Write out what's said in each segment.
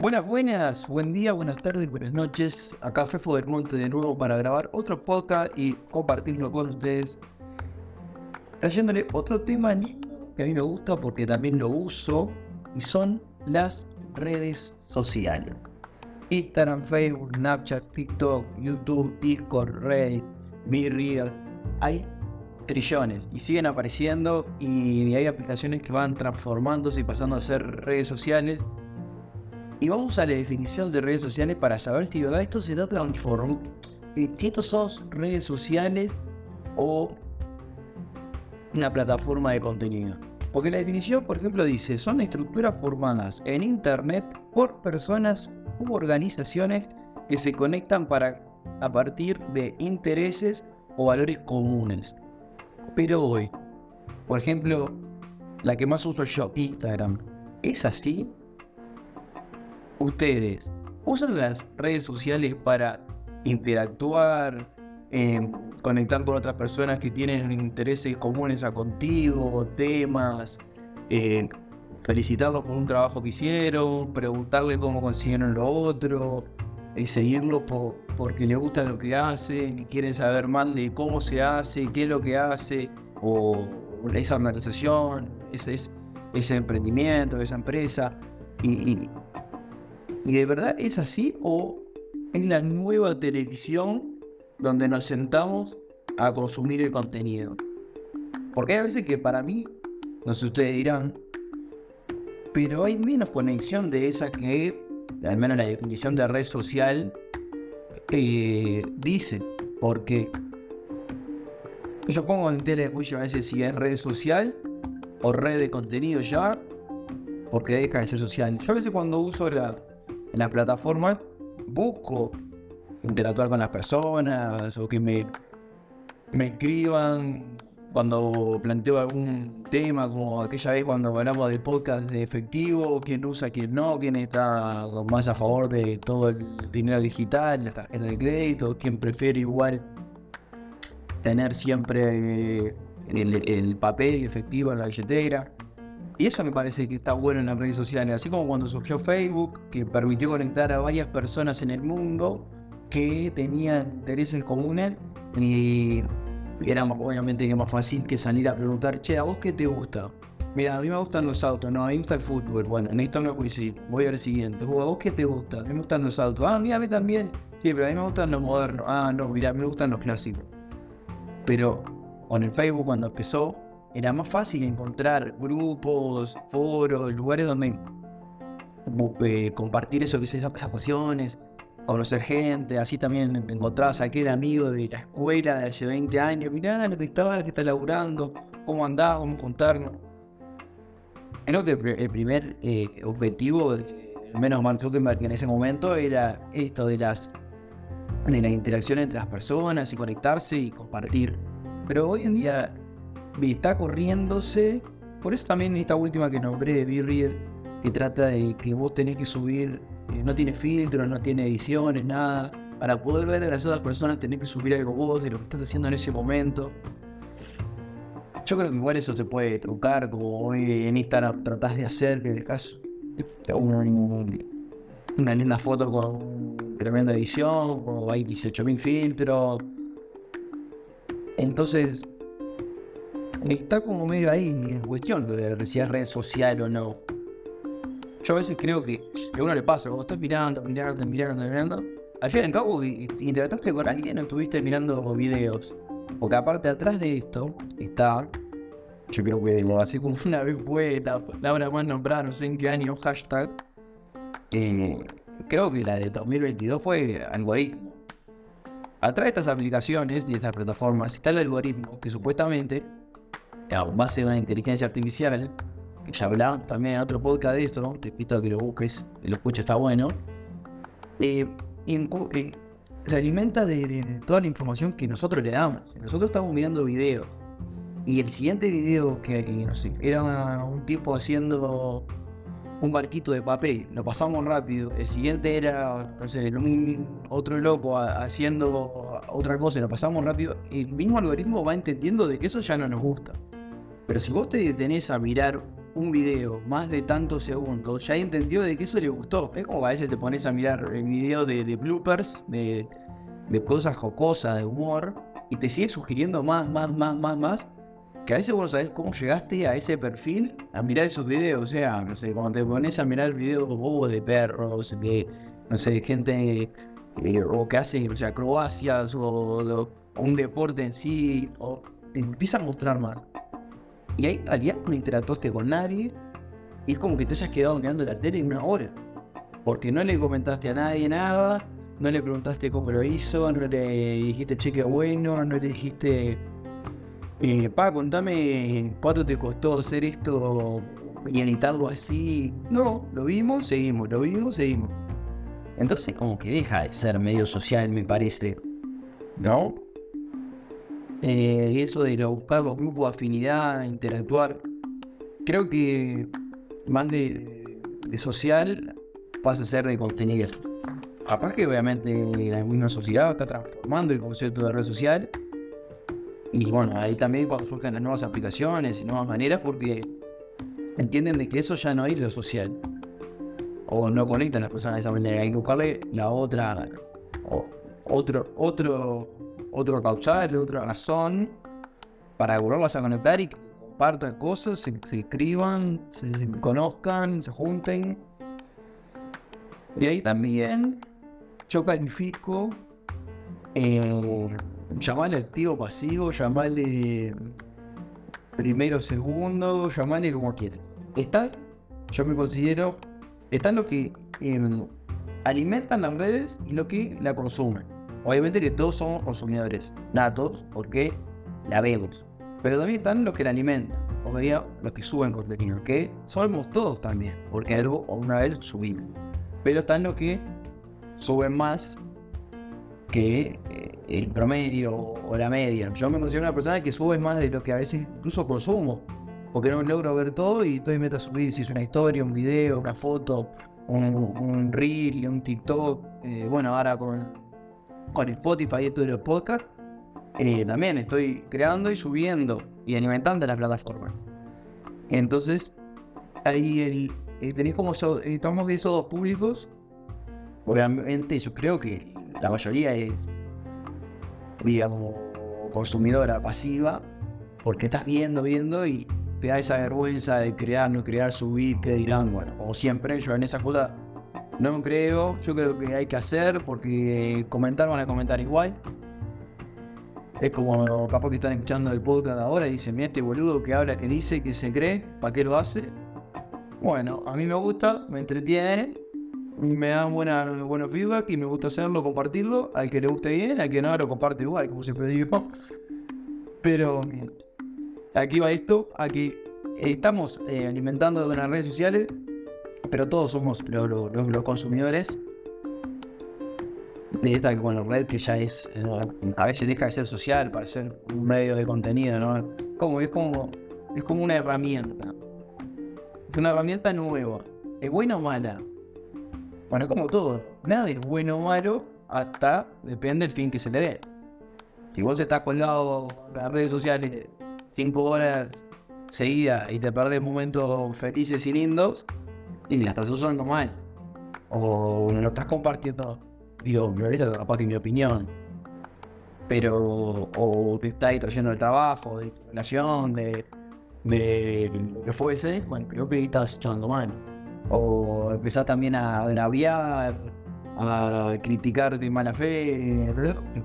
Buenas, buenas, buen día, buenas tardes, buenas noches. Acá Fefo del Monte de nuevo para grabar otro podcast y compartirlo con ustedes. Trayéndole otro tema que a mí me gusta porque también lo uso y son las redes sociales. Instagram, Facebook, Snapchat, TikTok, YouTube, Discord, Reddit, BeReal. Hay trillones y siguen apareciendo y hay aplicaciones que van transformándose y pasando a ser redes sociales. Y vamos a la definición de redes sociales para saber si verdad esto se da transformando. Si estos son redes sociales o una plataforma de contenido. Porque la definición, por ejemplo, dice, son estructuras formadas en Internet por personas u organizaciones que se conectan para, a partir de intereses o valores comunes. Pero hoy, por ejemplo, la que más uso yo, Instagram, ¿es así? Ustedes usan las redes sociales para interactuar, eh, conectar con otras personas que tienen intereses comunes a contigo, temas, eh, felicitarlos por un trabajo que hicieron, preguntarle cómo consiguieron lo otro, y seguirlo porque le gusta lo que hacen y quieren saber más de cómo se hace, qué es lo que hace, o esa organización, ese, ese emprendimiento, esa empresa. Y, y, de verdad es así o es la nueva televisión donde nos sentamos a consumir el contenido. Porque hay veces que para mí, no sé ustedes dirán, pero hay menos conexión de esa que al menos la definición de red social eh, dice, porque yo pongo en tele a veces si es red social o red de contenido ya, porque deja de ser social. Yo a veces cuando uso la, la plataforma busco interactuar con las personas o que me, me escriban cuando planteo algún tema, como aquella vez cuando hablamos del podcast de efectivo, quién usa, quién no, quién está más a favor de todo el dinero digital, la tarjeta de crédito, quién prefiere igual tener siempre eh, el, papel y efectivo en la billetera. Y eso me parece que está bueno en las redes sociales, así como cuando surgió Facebook, que permitió conectar a varias personas en el mundo que tenían intereses comunes y era obviamente más fácil que salir a preguntar, che, ¿a vos qué te gusta? Mira, a mí me gustan los autos, no, a mí me gusta el fútbol. Bueno, en esto no coincidir. Voy al siguiente. ¿A vos qué te gusta? A mí me gustan los autos. Ah, mira, a mí también. Sí, pero a mí me gustan los modernos. Ah, no, mira, a mí me gustan los clásicos. Pero con el Facebook cuando empezó, era más fácil encontrar grupos, foros, lugares donde eh, compartir eso, esas pasiones conocer gente, así también encontrabas a aquel amigo de la escuela de hace 20 años, mirá lo que estaba, que está laburando, cómo andaba, cómo contarnos. Creo que el primer eh, objetivo, al menos Mark Zuckerberg en ese momento, era esto de las de la interacción entre las personas y conectarse y compartir. Pero hoy en día está corriéndose, por eso también esta última que nombré de Be que trata de que vos tenés que subir eh, no tiene filtros, no tiene ediciones, nada. Para poder ver a las otras personas tenés que subir algo vos de lo que estás haciendo en ese momento. Yo creo que igual eso se puede trucar, como hoy en Instagram tratás de hacer, que dejas una, una linda foto con tremenda edición, o hay 18.000 filtros. Entonces, está como medio ahí en cuestión de si es red social o no. Yo a veces creo que a uno le pasa, cuando estás mirando, mirando, mirando, mirando, al fin y al cabo interactuaste con alguien o estuviste mirando videos. Porque aparte atrás de esto está, yo creo que así como una vez fue la palabra más nombrada, no sé en qué año, hashtag, eh, creo que la de 2022 fue algoritmo. Atrás de estas aplicaciones y estas plataformas está el algoritmo que supuestamente, a base de una inteligencia artificial, ya hablamos también en otro podcast de esto, te invito a que lo busques, que lo escuches, está bueno. Eh, eh, se alimenta de, toda la información que nosotros le damos. Nosotros estamos mirando videos. Y el siguiente video que, no era un tipo haciendo un barquito de papel, lo pasamos rápido. El siguiente era, no sé, otro loco haciendo otra cosa, lo pasamos rápido. El mismo algoritmo va entendiendo de que eso ya no nos gusta. Pero si vos te detenés a mirar un video más de tantos segundos, ya entendió de que eso le gustó. Es como a veces te pones a mirar el video de, bloopers, de, de cosas jocosas, de humor, y te sigue sugiriendo más, más, más, más, más. Que a veces vos sabés cómo llegaste a ese perfil a mirar esos videos. O sea, no sé, cuando te pones a mirar videos bobos de perros, de, no sé, gente eh, o que hace o sea, acrobacias o, un deporte en sí, o te empieza a mostrar más. Y ahí al día no interactuaste con nadie y es como que te hayas quedado mirando la tele en una hora. Porque no le comentaste a nadie nada, no le preguntaste cómo lo hizo, no le dijiste cheque bueno, no le dijiste, eh, pa, contame cuánto te costó hacer esto y editarlo así. No, lo vimos, seguimos, lo vimos, seguimos. Entonces como que deja de ser medio social, me parece. ¿No? Eh, eso de buscar los grupos de afinidad, interactuar. Creo que más de, social pasa a ser de contenido. Aparte obviamente la misma sociedad está transformando el concepto de red social. Y bueno, ahí también cuando surgen las nuevas aplicaciones y nuevas maneras, porque entienden de que eso ya no es lo social. O no conectan las personas de esa manera. Hay que buscarle la otra, otro, otro otro causal, otra razón para volverlas a conectar y que compartan cosas, se, escriban, se, conozcan, se junten. Y ahí también yo califico eh, llamarle activo pasivo, llamarle primero, segundo, llamarle como quieras. Está, yo me considero, están los que em, alimentan las redes y los que la consumen. Obviamente que todos somos consumidores natos porque la vemos. Pero también están los que la alimentan, o sea, los que suben contenido, que somos todos también, porque algo o una vez subimos. Pero están los que suben más que eh, el promedio o la media. Yo me considero una persona que sube más de lo que a veces incluso consumo, porque no logro ver todo y estoy meta a subir si es una historia, un video, una foto, un, reel, un TikTok. Eh, bueno, ahora con con Spotify y esto de los podcasts, eh, también estoy creando y subiendo y alimentando las plataformas. Entonces, ahí el, eh, tenéis como estamos de esos dos públicos. Obviamente, yo creo que la mayoría es, digamos, consumidora pasiva, porque estás viendo, viendo y te da esa vergüenza de crear, no crear, subir, que dirán, bueno, como siempre, yo en esa cosa no creo, yo creo que hay que hacer porque comentar van a comentar igual. Es como capaz que están escuchando el podcast ahora y dicen, mira este boludo que habla, que dice, que se cree, ¿para qué lo hace? Bueno, a mí me gusta, me entretiene, me dan buena, buenos feedback y me gusta hacerlo, compartirlo. Al que le guste bien, al que no, lo comparte igual, como siempre digo. Pero aquí va esto, aquí estamos eh, alimentando de las redes sociales pero todos somos los consumidores de esta bueno, red que ya es, a veces deja de ser social para ser un medio de contenido, ¿no? Como, es, como, es como una herramienta. Es una herramienta nueva. ¿Es buena o mala? Bueno, como todo, nada es bueno o malo hasta depende del fin que se le dé. Si vos estás colgado en las redes sociales cinco horas seguidas y te perdés momentos felices y lindos, y la estás usando mal. O no lo estás compartiendo. Digo, que mi opinión. Pero, o te estás trayendo el trabajo, de tu relación, de, de lo que fuese, bueno, creo que estás echando mal. O empezás también a agraviar, a criticar de mala fe,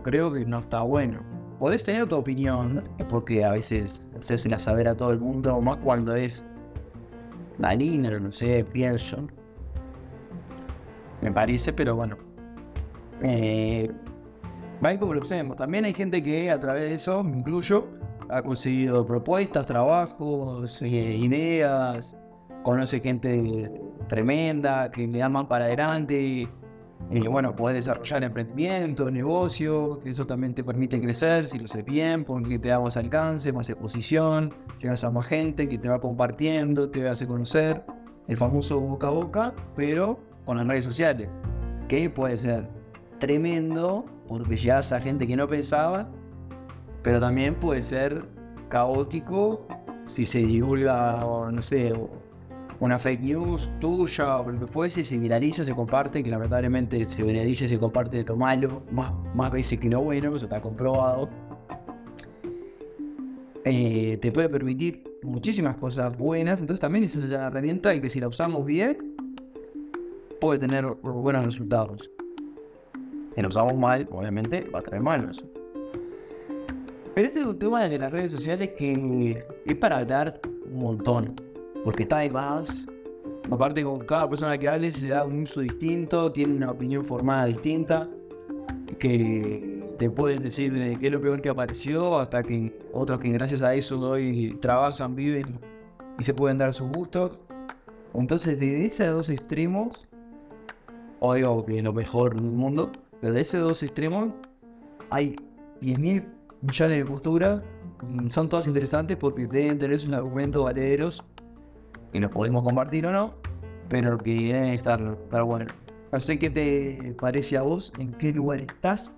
creo que no está bueno. Podés tener tu opinión, porque a veces hacérsela saber a todo el mundo, más cuando es Marina, no sé, pienso. Me parece, pero bueno. Eh, como lo hacemos. También hay gente que a través de eso, me incluyo, ha conseguido propuestas, trabajos, eh, ideas, conoce gente tremenda, que le da más para adelante. Y bueno, puedes desarrollar emprendimiento, negocio, que eso también te permite crecer si lo haces bien, porque te da más alcance, más exposición, llegas a más gente que te va compartiendo, te hace conocer, el famoso boca a boca, pero con las redes sociales, que puede ser tremendo porque llegas a gente que no pensaba, pero también puede ser caótico si se divulga, o, no sé, una fake news tuya o lo que fuese, se viraliza, se comparte, que lamentablemente se viraliza y se comparte de lo malo, más, más veces que lo bueno, eso está comprobado. Eh, te puede permitir muchísimas cosas buenas, entonces también es una herramienta que si la usamos bien, puede tener buenos resultados. Si la usamos mal, obviamente va a traer malos. Pero este es un tema de las redes sociales que es para hablar un montón. Porque está de más. Aparte, con cada persona que hable se le da un uso distinto, tiene una opinión formada distinta. Que te pueden decir de qué es lo peor que apareció, hasta que otros que gracias a eso hoy trabajan, viven y se pueden dar sus gustos. Entonces, de esos dos extremos, o digo que lo mejor del mundo, pero de esos dos extremos hay 10.000 millones de posturas. Son todas interesantes porque deben tener sus argumentos valeros y los podemos compartir o no, pero que deben estar, estar bueno. No sé qué te parece a vos, en qué lugar estás,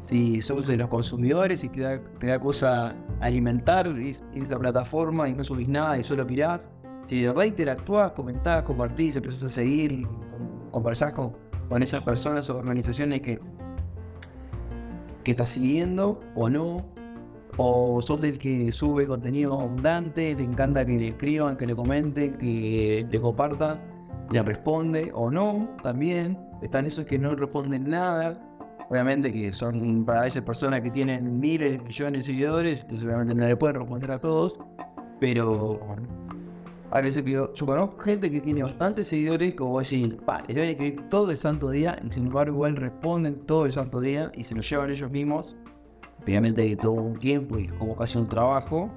si sos de los consumidores, si te da, te da cosa alimentar esta plataforma y no subís nada y solo mirás, si de verdad interactúas, comentás, compartís, empezás a seguir y conversás con, con esas personas o organizaciones que, que estás siguiendo o no, o sos del que sube contenido abundante, te encanta que le escriban, que le comenten, que le compartan, le responde o no, también. Están esos que no responden nada. Obviamente que son para esas personas que tienen miles millones de seguidores, entonces obviamente no le pueden responder a todos. Pero a veces yo, conozco gente que tiene bastantes seguidores, como decir, pa, les voy a escribir todo el santo día, y sin embargo igual responden todo el santo día y se lo llevan ellos mismos obviamente todo un tiempo y como casi un trabajo,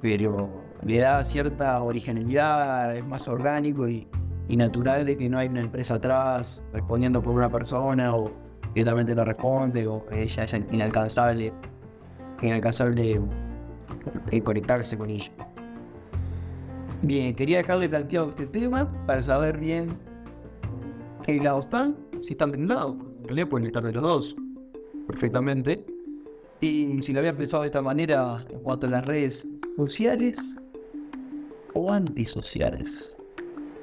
pero le da cierta originalidad, es más orgánico y, natural de que no hay una empresa atrás respondiendo por una persona o directamente lo responde o ella es inalcanzable, inalcanzable de conectarse con ella. Bien, quería dejarle planteado este tema para saber bien qué lado están, si están de un lado, en realidad pueden estar de los dos perfectamente. Y si lo había pensado de esta manera en cuanto a las redes sociales o antisociales.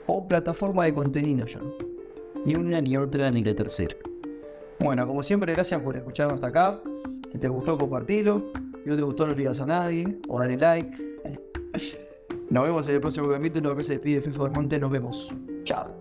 O plataforma de contenido ya. Ni una, ni otra, ni la tercera. Bueno, como siempre, gracias por escucharnos hasta acá. Si te gustó, compartilo. Si no te gustó, no digas a nadie. O dale like. Nos vemos en el próximo capítulo. Que se despide Fefo Monte. Nos vemos. Chao.